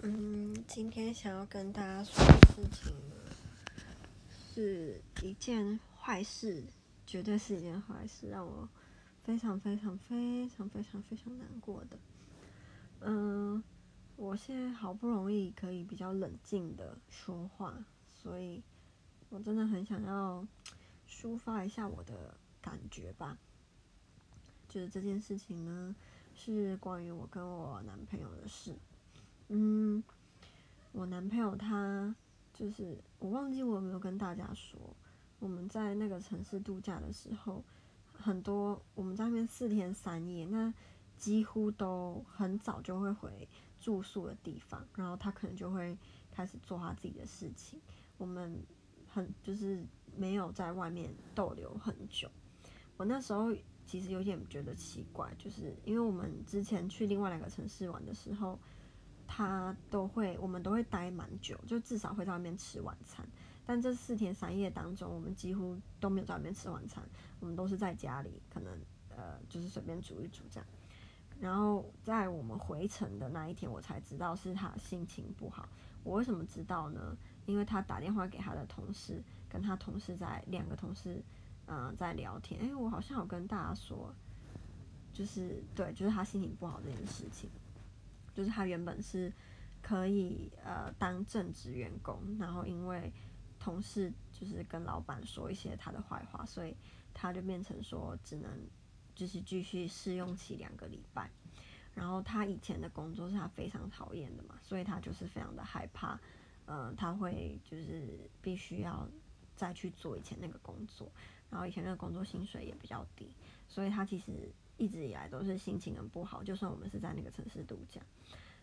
嗯，今天想要跟大家说的事情呢，是一件坏事，绝对是一件坏事，让我非常非常非常非常非常难过的。嗯，我现在好不容易可以比较冷静的说话，所以我真的很想要抒发一下我的感觉吧。就是这件事情呢，是关于我跟我男朋友的事。嗯，我男朋友他就是我忘记我有没有跟大家说，我们在那个城市度假的时候，很多我们在那边四天三夜，那几乎都很早就会回住宿的地方，然后他可能就会开始做他自己的事情，我们很就是没有在外面逗留很久。我那时候其实有点觉得奇怪，就是因为我们之前去另外两个城市玩的时候。他都会，我们都会待蛮久，就至少会在外面吃晚餐。但这四天三夜当中，我们几乎都没有在外面吃晚餐，我们都是在家里，可能呃就是随便煮一煮这样。然后在我们回程的那一天，我才知道是他心情不好。我为什么知道呢？因为他打电话给他的同事，跟他同事在两个同事嗯、在聊天。哎，我好像有跟大家说，就是对，就是他心情不好这件事情。就是他原本是可以呃当正职员工，然后因为同事就是跟老板说一些他的坏话，所以他就变成说只能就是继续试用期两个礼拜。然后他以前的工作是他非常讨厌的嘛，所以他就是非常的害怕，嗯、呃，他会就是必须要再去做以前那个工作，然后以前那个工作薪水也比较低，所以他其实。一直以来都是心情很不好，就算我们是在那个城市度假，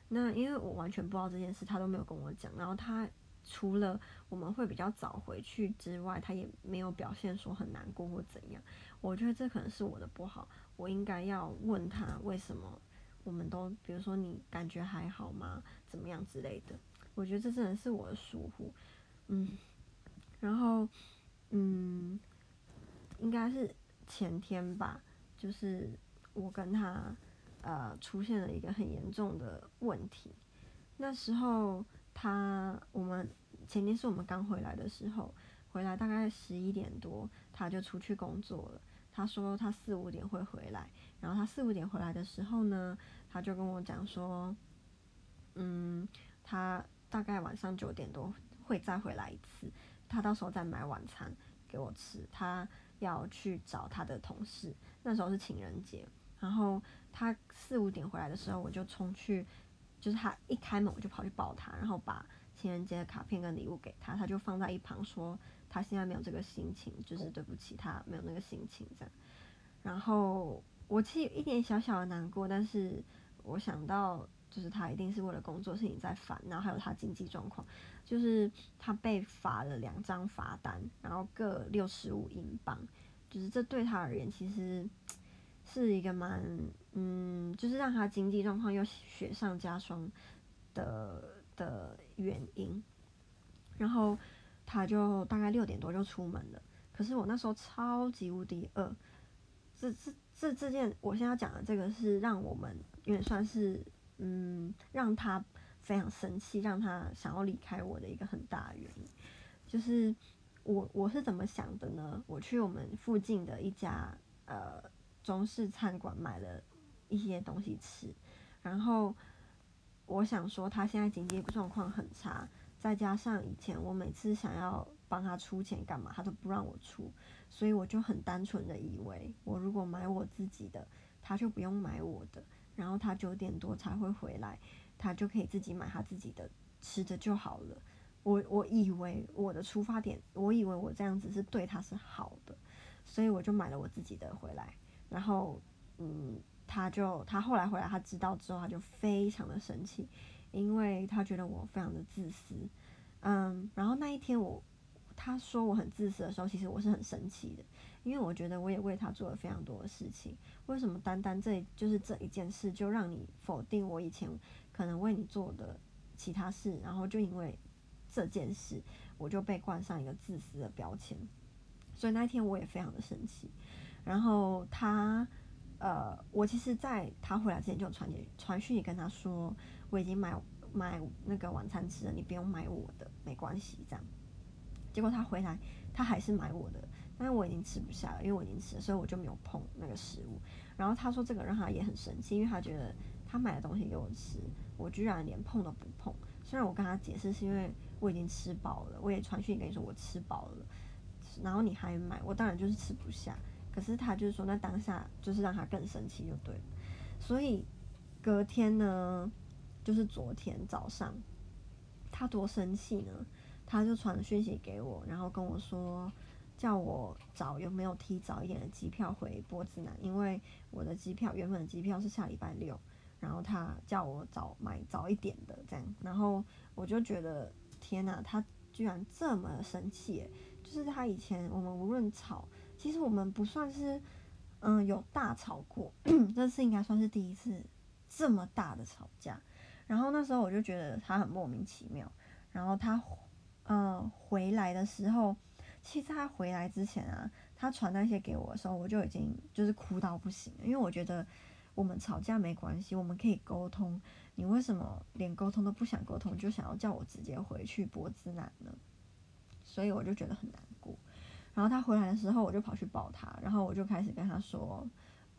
那因为我完全不知道这件事，他都没有跟我讲。然后他除了我们会比较早回去之外，他也没有表现说很难过或怎样。我觉得这可能是我的不好，我应该要问他为什么我们都，比如说你感觉还好吗？怎么样之类的。我觉得这真的是我的疏忽，嗯。然后，嗯，应该是前天吧，就是。我跟他，呃，出现了一个很严重的问题。那时候他，我们前天是我们刚回来的时候，回来大概十一点多，他就出去工作了。他说他四五点会回来，然后他四五点回来的时候呢，他就跟我讲说，嗯，他大概晚上九点多会再回来一次，他到时候再买晚餐给我吃。他要去找他的同事，那时候是情人节。然后他四五点回来的时候，我就冲去，就是他一开门我就跑去抱他，然后把情人节的卡片跟礼物给他，他就放在一旁说他现在没有这个心情，就是对不起他没有那个心情这样。然后我其实有一点小小的难过，但是我想到就是他一定是为了工作事情在烦，然后还有他经济状况，就是他被罚了两张罚单，然后各六十五英镑，就是这对他而言其实。是一个蛮嗯，就是让他经济状况又雪上加霜的的原因。然后他就大概六点多就出门了。可是我那时候超级无敌饿。这这这这件我现在要讲的这个是让我们也算是嗯，让他非常生气，让他想要离开我的一个很大的原因。就是我我是怎么想的呢？我去我们附近的一家呃。中式餐馆买了一些东西吃，然后我想说他现在经济状况很差，再加上以前我每次想要帮他出钱干嘛，他都不让我出，所以我就很单纯的以为我如果买我自己的，他就不用买我的，然后他九点多才会回来，他就可以自己买他自己的吃的就好了。我我以为我的出发点，我以为我这样子是对他是好的，所以我就买了我自己的回来。然后，嗯，他就他后来回来，他知道之后，他就非常的生气，因为他觉得我非常的自私，嗯，然后那一天我他说我很自私的时候，其实我是很生气的，因为我觉得我也为他做了非常多的事情，为什么单单这就是这一件事就让你否定我以前可能为你做的其他事，然后就因为这件事我就被冠上一个自私的标签，所以那一天我也非常的生气。然后他，呃，我其实在他回来之前就传简传讯息跟他说，我已经买买那个晚餐吃了，你不用买我的，没关系。这样，结果他回来，他还是买我的，但是我已经吃不下了，因为我已经吃了，所以我就没有碰那个食物。然后他说这个让他也很生气，因为他觉得他买的东西给我吃，我居然连碰都不碰。虽然我跟他解释是因为我已经吃饱了，我也传讯跟你说我吃饱了，然后你还买，我当然就是吃不下。可是他就是说，那当下就是让他更生气就对。所以隔天呢，就是昨天早上，他多生气呢，他就传讯息给我，然后跟我说，叫我找有没有提早一点的机票回波兹南，因为我的机票原本的机票是下礼拜六，然后他叫我早买早一点的这样，然后我就觉得天哪，他居然这么生气，就是他以前我们无论吵。其实我们不算是，嗯，有大吵过，这次应该算是第一次这么大的吵架。然后那时候我就觉得他很莫名其妙。然后他，嗯，回来的时候，其实他回来之前啊，他传那些给我的时候，我就已经就是哭到不行了。因为我觉得我们吵架没关系，我们可以沟通。你为什么连沟通都不想沟通，就想要叫我直接回去波兹南呢？所以我就觉得很难过。然后他回来的时候，我就跑去抱他，然后我就开始跟他说：“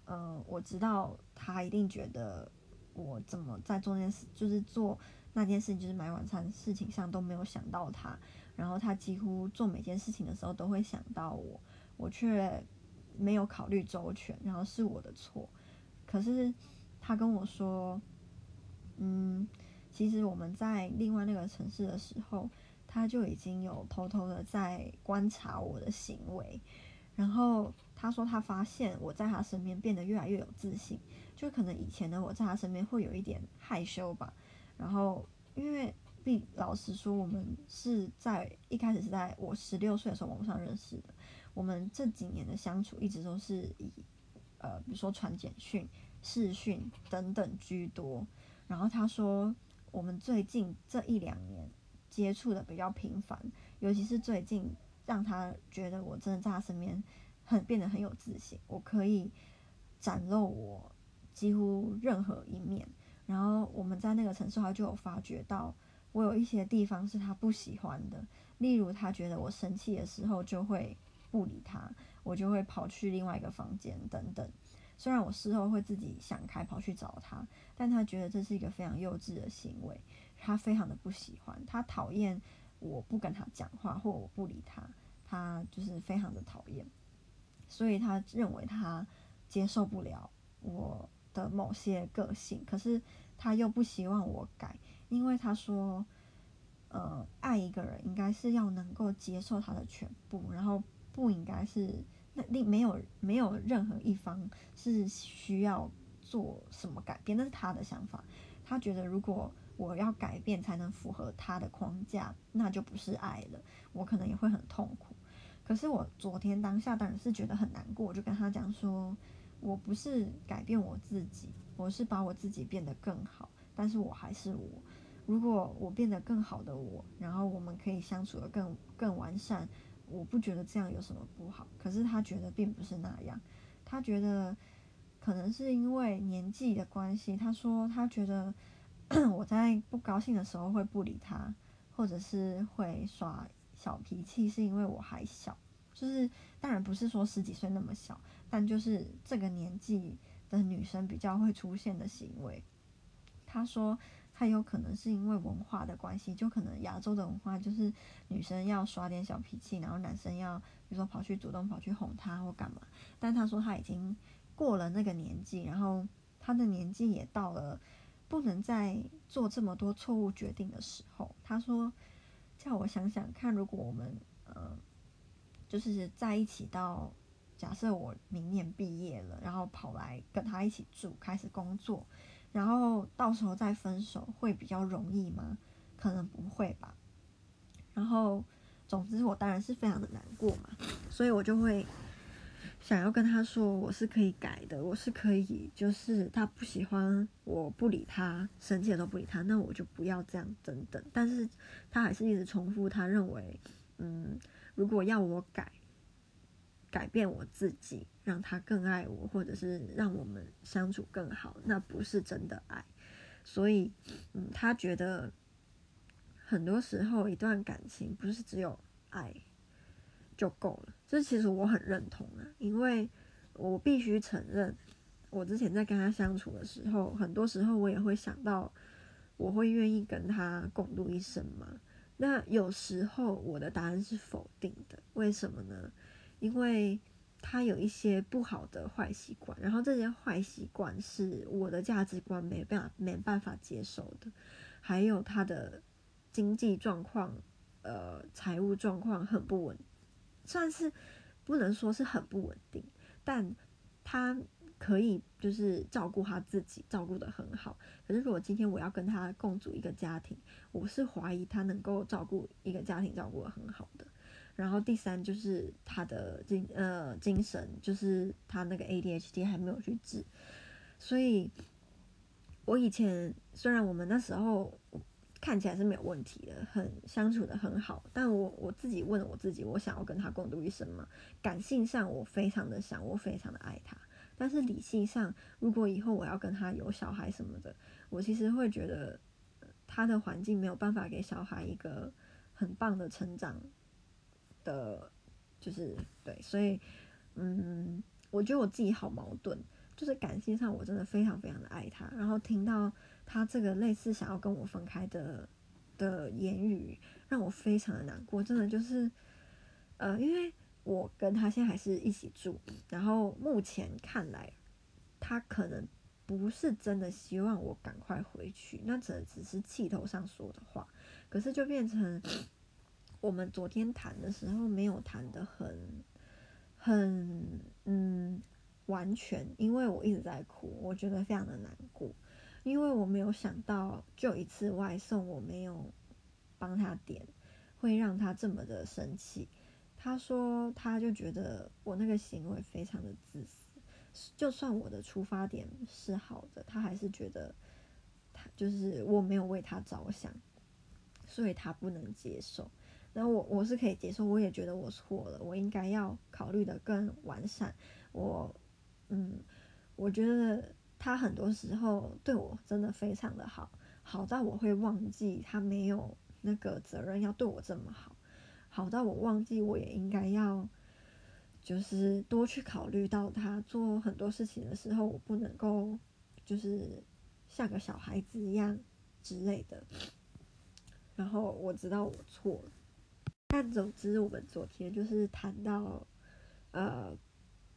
嗯、我知道他一定觉得我怎么在做那件事，就是做那件事，就是买晚餐事情上都没有想到他。然后他几乎做每件事情的时候都会想到我，我却没有考虑周全，然后是我的错。可是他跟我说，嗯，其实我们在另外那个城市的时候。”他就已经有偷偷的在观察我的行为，然后他说他发现我在他身边变得越来越有自信，就可能以前的我在他身边会有一点害羞吧。然后因为毕老实说，我们是在一开始是在我十六岁的时候网上认识的，我们这几年的相处一直都是以呃比如说传简讯、视讯等等居多。然后他说我们最近这一两年。接触的比较频繁，尤其是最近，让他觉得我真的在他身边很变得很有自信，我可以展露我几乎任何一面。然后我们在那个城市，他就有发觉到我有一些地方是他不喜欢的，例如他觉得我生气的时候就会不理他，我就会跑去另外一个房间等等。虽然我事后会自己想开跑去找他，但他觉得这是一个非常幼稚的行为。他非常的不喜欢，他讨厌我不跟他讲话或我不理他，他就是非常的讨厌，所以他认为他接受不了我的某些个性，可是他又不希望我改，因为他说，呃，爱一个人应该是要能够接受他的全部，然后不应该是那另没有没有任何一方是需要做什么改变，那是他的想法，他觉得如果。我要改变才能符合他的框架，那就不是爱了。我可能也会很痛苦。可是我昨天当下当然是觉得很难过，我就跟他讲说，我不是改变我自己，我是把我自己变得更好。但是我还是我。如果我变得更好的我，然后我们可以相处得更更完善，我不觉得这样有什么不好。可是他觉得并不是那样，他觉得可能是因为年纪的关系。他说他觉得。我在不高兴的时候会不理他，或者是会耍小脾气，是因为我还小，就是当然不是说十几岁那么小，但就是这个年纪的女生比较会出现的行为。他说他有可能是因为文化的关系，就可能亚洲的文化就是女生要耍点小脾气，然后男生要比如说跑去主动跑去哄她或干嘛。但他说他已经过了那个年纪，然后他的年纪也到了。不能再做这么多错误决定的时候，他说：“叫我想想看，如果我们呃，就是在一起到假设我明年毕业了，然后跑来跟他一起住，开始工作，然后到时候再分手，会比较容易吗？可能不会吧。然后，总之我当然是非常的难过嘛，所以我就会。”想要跟他说，我是可以改的，我是可以，就是他不喜欢我不理他，生气都不理他，那我就不要这样等等。但是他还是一直重复，他认为，嗯，如果要我改，改变我自己，让他更爱我，或者是让我们相处更好，那不是真的爱。所以，嗯，他觉得很多时候一段感情不是只有爱就够了。这其实我很认同啊，因为我必须承认，我之前在跟他相处的时候，很多时候我也会想到，我会愿意跟他共度一生吗？那有时候我的答案是否定的，为什么呢？因为他有一些不好的坏习惯，然后这些坏习惯是我的价值观没办法没办法接受的，还有他的经济状况，呃，财务状况很不稳，算是不能说是很不稳定，但他。可以就是照顾他自己，照顾得很好。可是如果今天我要跟他共组一个家庭，我是怀疑他能够照顾一个家庭照顾得很好的。然后第三就是他的精呃精神，就是他那个 ADHD 还没有去治。所以，我以前虽然我们那时候看起来是没有问题的，很相处得很好，但我我自己问我自己，我想要跟他共度一生吗？感性上我非常的想，我非常的爱他。但是理性上，如果以后我要跟他有小孩什么的，我其实会觉得他的环境没有办法给小孩一个很棒的成长的，就是对，所以嗯，我觉得我自己好矛盾，就是感性上我真的非常非常的爱他，然后听到他这个类似想要跟我分开的的言语，让我非常的难过，真的就是呃，因为。我跟他现在还是一起住，然后目前看来，他可能不是真的希望我赶快回去，那只只是气头上说的话。可是就变成我们昨天谈的时候没有谈得很很嗯完全，因为我一直在哭，我觉得非常的难过，因为我没有想到就一次外送我没有帮他点，会让他这么的生气。他说，他就觉得我那个行为非常的自私，就算我的出发点是好的，他还是觉得他就是我没有为他着想，所以他不能接受。然后我我是可以接受，我也觉得我错了，我应该要考虑的更完善。我嗯，我觉得他很多时候对我真的非常的好，好到我会忘记他没有那个责任要对我这么好。好到我忘记，我也应该要，就是多去考虑到他做很多事情的时候，我不能够就是像个小孩子一样之类的。然后我知道我错了，但总之我们昨天就是谈到，呃，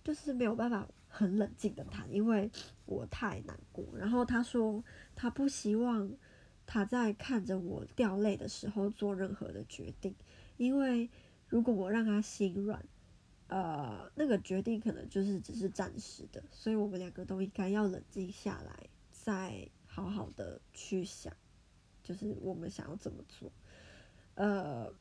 就是没有办法很冷静的谈，因为我太难过。然后他说他不希望他在看着我掉泪的时候做任何的决定。因为如果我让他心软，呃，那个决定可能就是只是暂时的，所以我们两个都应该要冷静下来，再好好的去想，就是我们想要怎么做。呃，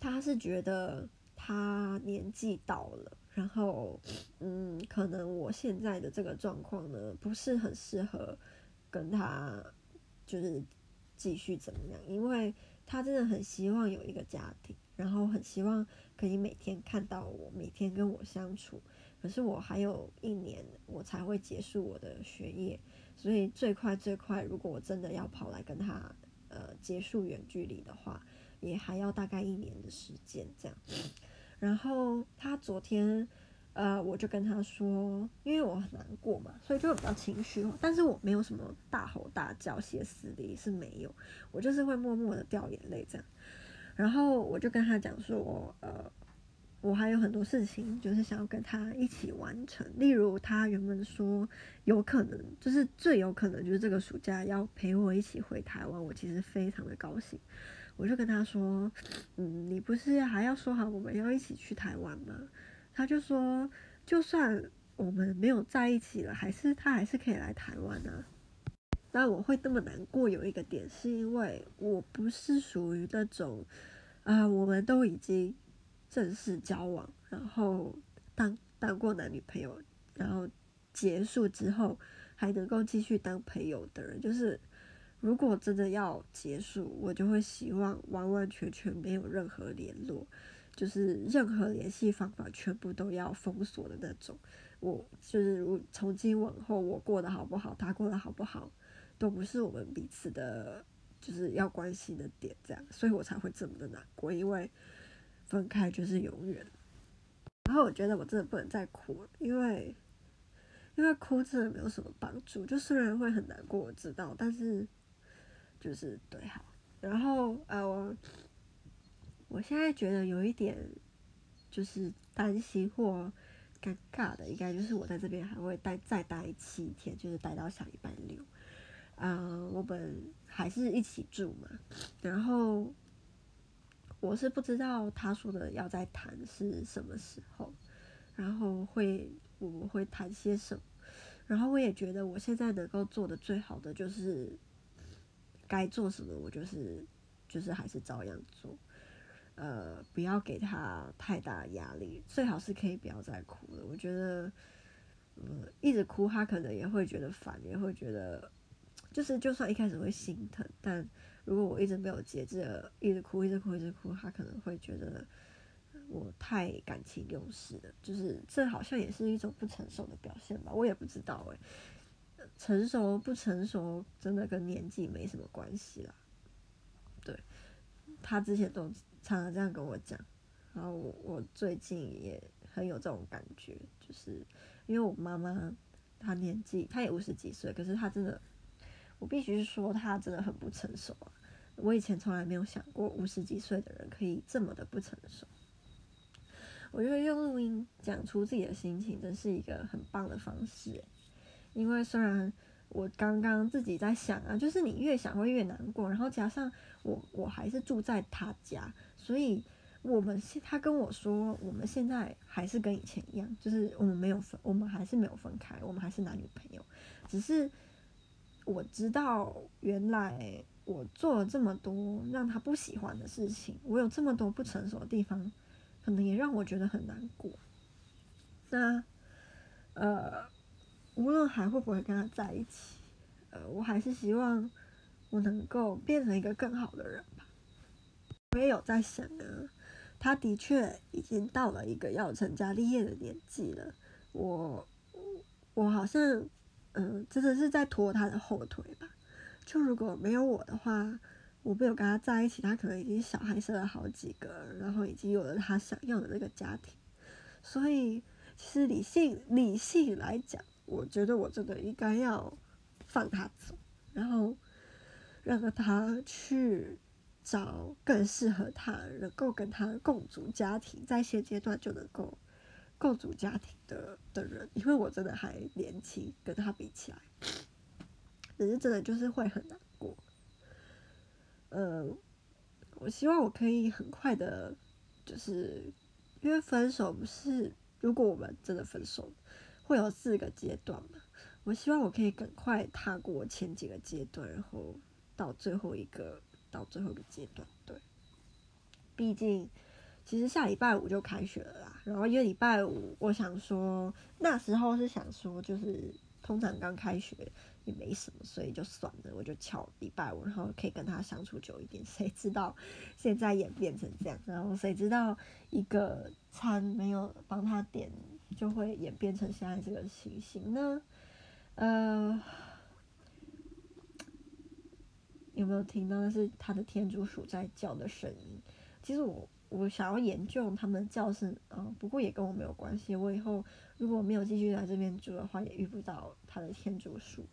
他是觉得他年纪到了，然后嗯，可能我现在的这个状况呢，不是很适合跟他就是继续怎么样，因为。他真的很希望有一个家庭，然后很希望可以每天看到我，每天跟我相处。可是我还有一年，我才会结束我的学业，所以最快最快，如果我真的要跑来跟他呃结束远距离的话，也还要大概一年的时间这样。然后他昨天。呃，我就跟他说，因为我很难过嘛，所以就比较情绪化。但是我没有什么大吼大叫、歇斯底里是没有，我就是会默默的掉眼泪这样。然后我就跟他讲说，呃，我还有很多事情就是想要跟他一起完成。例如，他原本说有可能，就是最有可能就是这个暑假要陪我一起回台湾，我其实非常的高兴。我就跟他说，嗯，你不是还要说好我们要一起去台湾吗？他就说，就算我们没有在一起了，还是他还是可以来台湾啊。那我会这么难过，有一个点是因为我不是属于那种啊、我们都已经正式交往，然后当当过男女朋友，然后结束之后还能够继续当朋友的人。就是如果真的要结束，我就会希望完完全全没有任何联络。就是任何联系方法全部都要封锁的那种。我就是从今往后，我过得好不好，他过得好不好，都不是我们彼此的，就是要关心的点，这样，所以我才会这么的难过，因为分开就是永远。然后我觉得我真的不能再哭了，因为因为哭真的没有什么帮助，就虽然会很难过，我知道，但是就是对，好。然后呃，我我现在觉得有一点就是担心或尴尬的，应该就是我在这边还会待再待七天，就是待到下礼拜六。嗯，我们还是一起住嘛，然后。我是不知道他说的要再谈是什么时候，然后会我们会谈些什么，然后我也觉得我现在能够做的最好的就是该做什么，我就是就是还是照样做，呃，不要给他太大压力，最好是可以不要再哭了。我觉得，嗯，一直哭他可能也会觉得烦，也会觉得就是就算一开始会心疼，但。如果我一直没有节制一直哭，一直哭，一直哭，他可能会觉得我太感情用事了。就是这好像也是一种不成熟的表现吧，我也不知道哎、成熟不成熟，真的跟年纪没什么关系啦。对，他之前都常常这样跟我讲，然后我我最近也很有这种感觉，就是因为我妈妈她年纪，她也五十几岁，可是她真的，我必须说他真的很不成熟啊。我以前从来没有想过五十几岁的人可以这么的不成熟。我觉得用录音讲出自己的心情，真是一个很棒的方式。因为虽然我刚刚自己在想啊，就是你越想会越难过，然后加上我我还是住在他家，所以我们现他跟我说，我们现在还是跟以前一样，就是我们没有分，我们还是没有分开，我们还是男女朋友，只是我知道原来。我做了这么多让他不喜欢的事情，我有这么多不成熟的地方，可能也让我觉得很难过。那，呃，无论还会不会跟他在一起，呃，我还是希望我能够变成一个更好的人吧。我也有在想啊，他的确已经到了一个要成家立业的年纪了，我，我好像，嗯、真的是在拖他的后腿吧。就如果没有我的话，我没有跟他在一起，他可能已经小孩生了好几个，然后已经有了他想要的那个家庭。所以，其实理性理性来讲，我觉得我真的应该要放他走，然后让他去找更适合他、能够跟他共组家庭，在现阶段就能够共组家庭的的人，因为我真的还年轻，跟他比起来。只是真的就是会很难过，呃，我希望我可以很快的，就是因为分手不是，如果我们真的分手，会有四个阶段嘛，我希望我可以赶快踏过前几个阶段，然后到最后一个，到最后一个阶段，对，毕竟其实下礼拜五就开学了啦，然后因为礼拜五，我想说那时候是想说就是。通常刚开学也没什么，所以就算了，我就翘礼拜五，然后可以跟他相处久一点。谁知道现在演变成这样，然后谁知道一个餐没有帮他点，就会演变成现在这个情形呢？呃，有没有听到那是他的天竺鼠在叫的声音？其实我。我想要研究他们的教室，嗯，不过也跟我没有关系。我以后如果没有继续来这边住的话，也遇不到他的天竺鼠。